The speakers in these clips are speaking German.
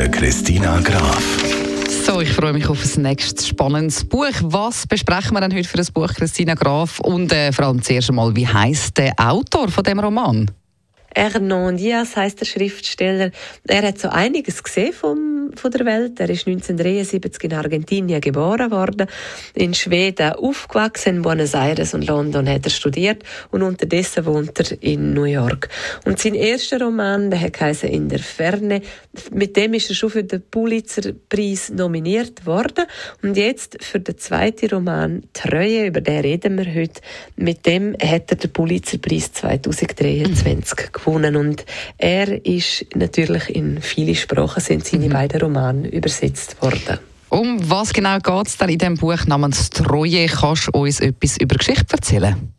der Christina Graf. So, ich freue mich auf ein nächstes spannendes Buch. Was besprechen wir denn heute für ein Buch, Christina Graf? Und äh, vor allem zuerst einmal, wie heißt der Autor von dem Roman? Hernan Diaz heißt der Schriftsteller. Er hat so einiges gesehen vom, von der Welt. Er ist 1973 in Argentinien geboren worden, in Schweden aufgewachsen, in Buenos Aires und London hat er studiert und unterdessen wohnt er in New York. Und sein erster Roman, der heißt In der Ferne, mit dem ist er schon für den Pulitzer-Preis nominiert worden. Und jetzt für den zweiten Roman Treue, über den reden wir heute, mit dem hat er den Pulitzer-Preis 2023 gewonnen und er ist natürlich in viele Sprachen sind seine mhm. beiden Romane übersetzt worden. Um was genau geht es denn in dem Buch namens Treue? Kannst du uns etwas über Geschichte erzählen?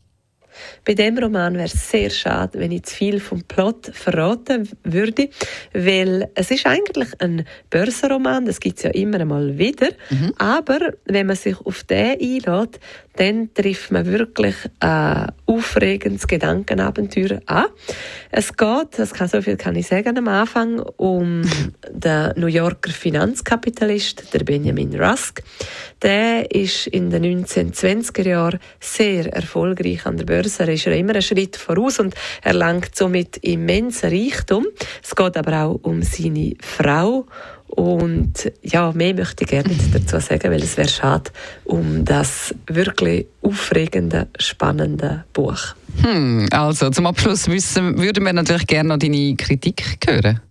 Bei dem Roman wäre es sehr schade, wenn ich zu viel vom Plot verraten würde, weil es ist eigentlich ein Börsenroman, das gibt es ja immer einmal wieder, mhm. aber wenn man sich auf den einlädt, dann trifft man wirklich ein aufregendes Gedankenabenteuer an. Es geht, das kann so viel kann ich sagen am Anfang, um den New Yorker Finanzkapitalist, der Benjamin Rusk. Der ist in den 1920er Jahren sehr erfolgreich an der Börse. Er ist immer einen Schritt voraus und erlangt somit immensen Reichtum. Es geht aber auch um seine Frau und ja, mehr möchte ich gerne dazu sagen, weil es wäre schade um das wirklich aufregende, spannende Buch. Hm, also zum Abschluss wissen, würden wir natürlich gerne noch deine Kritik hören.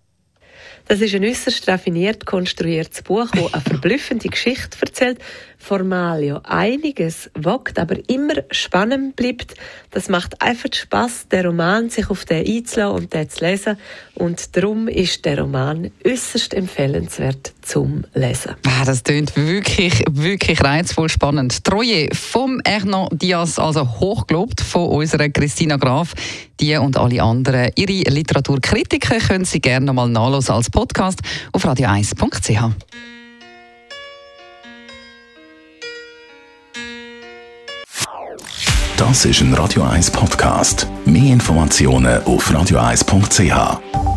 Das ist ein äußerst raffiniert konstruiertes Buch, das eine verblüffende Geschichte erzählt, formal ja einiges wagt, aber immer spannend bleibt. Das macht einfach Spaß, der Roman sich auf den einzulassen und den zu lesen. Und darum ist der Roman äußerst empfehlenswert zum Lesen. Ah, das klingt wirklich, wirklich reizvoll spannend. Treue vom Erno Diaz, also hochgelobt von unserer Christina Graf. Die und alle anderen, ihre Literaturkritiker können Sie gerne nochmal nachlesen als Podcast auf radio1.ch. Das ist ein Radio 1 Podcast. Mehr Informationen auf radio1.ch.